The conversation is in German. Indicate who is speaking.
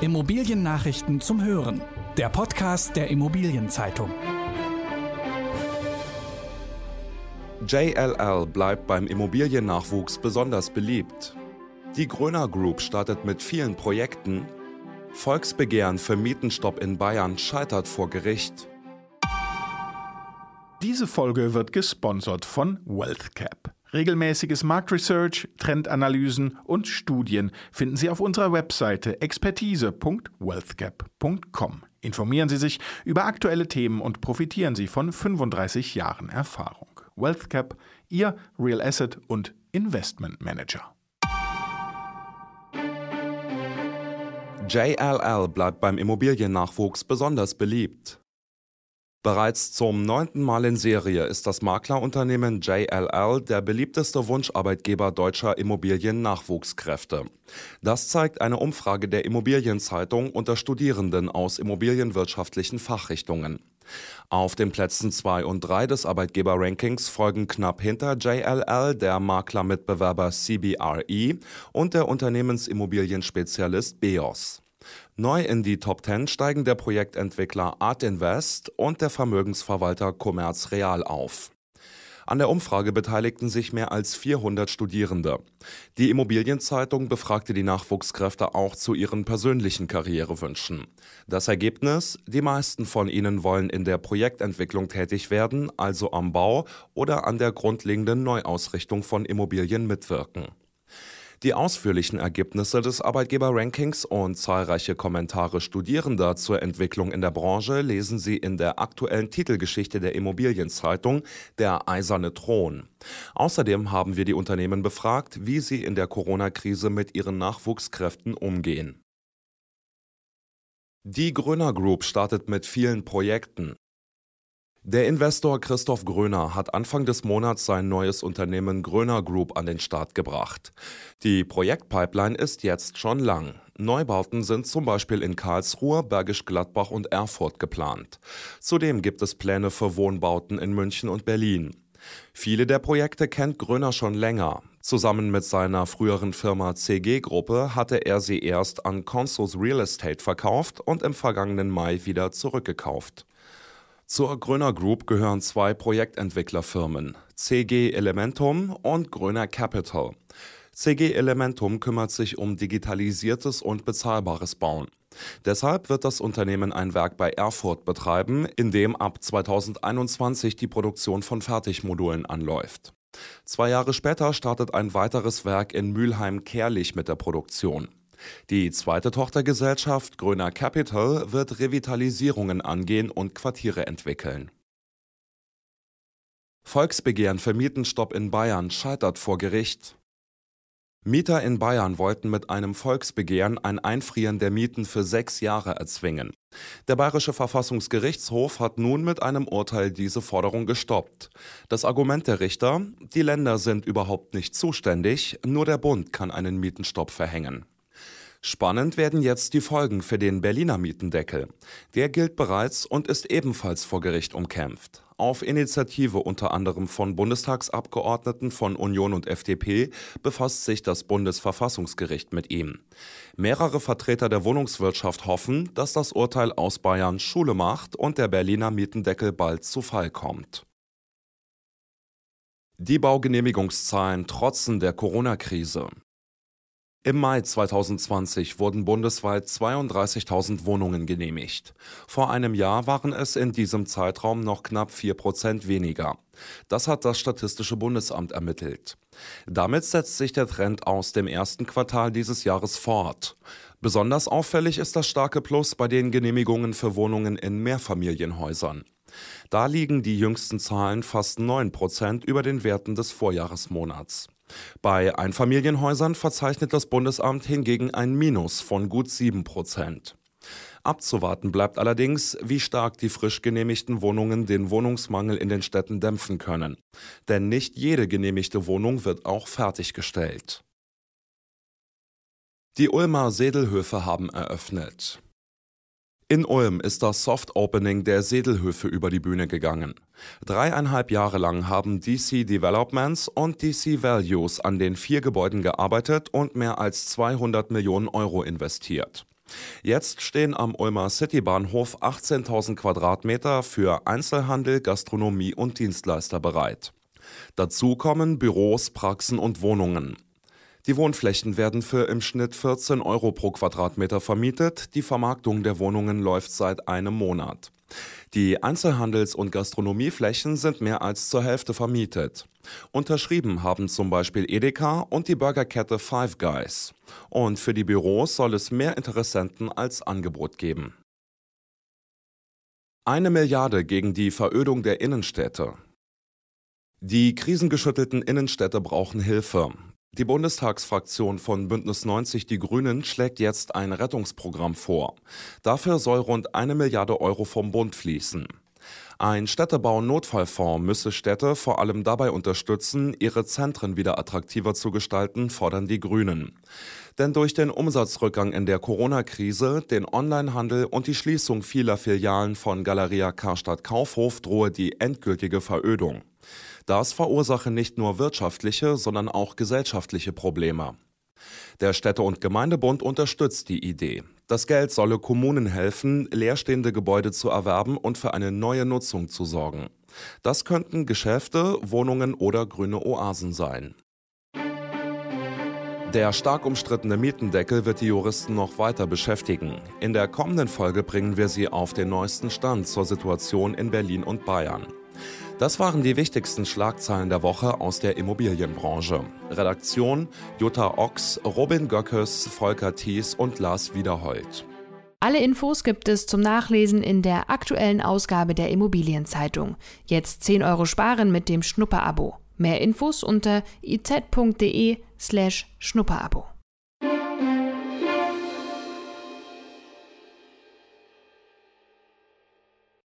Speaker 1: Immobiliennachrichten zum Hören. Der Podcast der Immobilienzeitung.
Speaker 2: JLL bleibt beim Immobiliennachwuchs besonders beliebt. Die Gröner Group startet mit vielen Projekten. Volksbegehren für Mietenstopp in Bayern scheitert vor Gericht.
Speaker 3: Diese Folge wird gesponsert von WealthCap. Regelmäßiges Marktresearch, Trendanalysen und Studien finden Sie auf unserer Webseite expertise.wealthgap.com. Informieren Sie sich über aktuelle Themen und profitieren Sie von 35 Jahren Erfahrung. WealthCap, Ihr Real Asset und Investment Manager.
Speaker 2: JLL bleibt beim Immobiliennachwuchs besonders beliebt. Bereits zum neunten Mal in Serie ist das Maklerunternehmen JLL der beliebteste Wunscharbeitgeber deutscher Immobiliennachwuchskräfte. Das zeigt eine Umfrage der Immobilienzeitung unter Studierenden aus immobilienwirtschaftlichen Fachrichtungen. Auf den Plätzen 2 und 3 des Arbeitgeber-Rankings folgen knapp hinter JLL der Maklermitbewerber CBRE und der Unternehmensimmobilienspezialist BEOS. Neu in die Top 10 steigen der Projektentwickler Art Invest und der Vermögensverwalter Commerz Real auf. An der Umfrage beteiligten sich mehr als 400 Studierende. Die Immobilienzeitung befragte die Nachwuchskräfte auch zu ihren persönlichen Karrierewünschen. Das Ergebnis? Die meisten von ihnen wollen in der Projektentwicklung tätig werden, also am Bau oder an der grundlegenden Neuausrichtung von Immobilien mitwirken. Die ausführlichen Ergebnisse des Arbeitgeber-Rankings und zahlreiche Kommentare Studierender zur Entwicklung in der Branche lesen Sie in der aktuellen Titelgeschichte der Immobilienzeitung Der eiserne Thron. Außerdem haben wir die Unternehmen befragt, wie sie in der Corona-Krise mit ihren Nachwuchskräften umgehen. Die Gröner Group startet mit vielen Projekten. Der Investor Christoph Gröner hat Anfang des Monats sein neues Unternehmen Gröner Group an den Start gebracht. Die Projektpipeline ist jetzt schon lang. Neubauten sind zum Beispiel in Karlsruhe, Bergisch Gladbach und Erfurt geplant. Zudem gibt es Pläne für Wohnbauten in München und Berlin. Viele der Projekte kennt Gröner schon länger. Zusammen mit seiner früheren Firma CG Gruppe hatte er sie erst an Consus Real Estate verkauft und im vergangenen Mai wieder zurückgekauft. Zur Gröner Group gehören zwei Projektentwicklerfirmen, CG Elementum und Gröner Capital. CG Elementum kümmert sich um digitalisiertes und bezahlbares Bauen. Deshalb wird das Unternehmen ein Werk bei Erfurt betreiben, in dem ab 2021 die Produktion von Fertigmodulen anläuft. Zwei Jahre später startet ein weiteres Werk in Mülheim-Kerlich mit der Produktion. Die zweite Tochtergesellschaft Gröner Capital wird Revitalisierungen angehen und Quartiere entwickeln. Volksbegehren für Mietenstopp in Bayern scheitert vor Gericht. Mieter in Bayern wollten mit einem Volksbegehren ein Einfrieren der Mieten für sechs Jahre erzwingen. Der Bayerische Verfassungsgerichtshof hat nun mit einem Urteil diese Forderung gestoppt. Das Argument der Richter, die Länder sind überhaupt nicht zuständig, nur der Bund kann einen Mietenstopp verhängen. Spannend werden jetzt die Folgen für den Berliner Mietendeckel. Der gilt bereits und ist ebenfalls vor Gericht umkämpft. Auf Initiative unter anderem von Bundestagsabgeordneten von Union und FDP befasst sich das Bundesverfassungsgericht mit ihm. Mehrere Vertreter der Wohnungswirtschaft hoffen, dass das Urteil aus Bayern Schule macht und der Berliner Mietendeckel bald zu Fall kommt. Die Baugenehmigungszahlen trotzen der Corona-Krise. Im Mai 2020 wurden bundesweit 32.000 Wohnungen genehmigt. Vor einem Jahr waren es in diesem Zeitraum noch knapp 4 Prozent weniger. Das hat das Statistische Bundesamt ermittelt. Damit setzt sich der Trend aus dem ersten Quartal dieses Jahres fort. Besonders auffällig ist das starke Plus bei den Genehmigungen für Wohnungen in Mehrfamilienhäusern. Da liegen die jüngsten Zahlen fast 9 Prozent über den Werten des Vorjahresmonats. Bei Einfamilienhäusern verzeichnet das Bundesamt hingegen ein Minus von gut 7 Prozent. Abzuwarten bleibt allerdings, wie stark die frisch genehmigten Wohnungen den Wohnungsmangel in den Städten dämpfen können. Denn nicht jede genehmigte Wohnung wird auch fertiggestellt. Die Ulmer Sedelhöfe haben eröffnet. In Ulm ist das Soft Opening der Sedelhöfe über die Bühne gegangen. Dreieinhalb Jahre lang haben DC Developments und DC Values an den vier Gebäuden gearbeitet und mehr als 200 Millionen Euro investiert. Jetzt stehen am Ulmer Citybahnhof 18.000 Quadratmeter für Einzelhandel, Gastronomie und Dienstleister bereit. Dazu kommen Büros, Praxen und Wohnungen. Die Wohnflächen werden für im Schnitt 14 Euro pro Quadratmeter vermietet. Die Vermarktung der Wohnungen läuft seit einem Monat. Die Einzelhandels- und Gastronomieflächen sind mehr als zur Hälfte vermietet. Unterschrieben haben zum Beispiel Edeka und die Burgerkette Five Guys. Und für die Büros soll es mehr Interessenten als Angebot geben. Eine Milliarde gegen die Verödung der Innenstädte. Die krisengeschüttelten Innenstädte brauchen Hilfe. Die Bundestagsfraktion von Bündnis 90 Die Grünen schlägt jetzt ein Rettungsprogramm vor. Dafür soll rund eine Milliarde Euro vom Bund fließen. Ein Städtebau-Notfallfonds müsse Städte vor allem dabei unterstützen, ihre Zentren wieder attraktiver zu gestalten, fordern die Grünen. Denn durch den Umsatzrückgang in der Corona-Krise, den Onlinehandel und die Schließung vieler Filialen von Galeria Karstadt Kaufhof drohe die endgültige Verödung. Das verursache nicht nur wirtschaftliche, sondern auch gesellschaftliche Probleme. Der Städte- und Gemeindebund unterstützt die Idee. Das Geld solle Kommunen helfen, leerstehende Gebäude zu erwerben und für eine neue Nutzung zu sorgen. Das könnten Geschäfte, Wohnungen oder grüne Oasen sein. Der stark umstrittene Mietendeckel wird die Juristen noch weiter beschäftigen. In der kommenden Folge bringen wir Sie auf den neuesten Stand zur Situation in Berlin und Bayern. Das waren die wichtigsten Schlagzeilen der Woche aus der Immobilienbranche. Redaktion Jutta Ochs, Robin Göckes, Volker Thies und Lars Wiederhold.
Speaker 4: Alle Infos gibt es zum Nachlesen in der aktuellen Ausgabe der Immobilienzeitung. Jetzt 10 Euro sparen mit dem Schnupperabo. Mehr Infos unter iz.de slash Schnupperabo.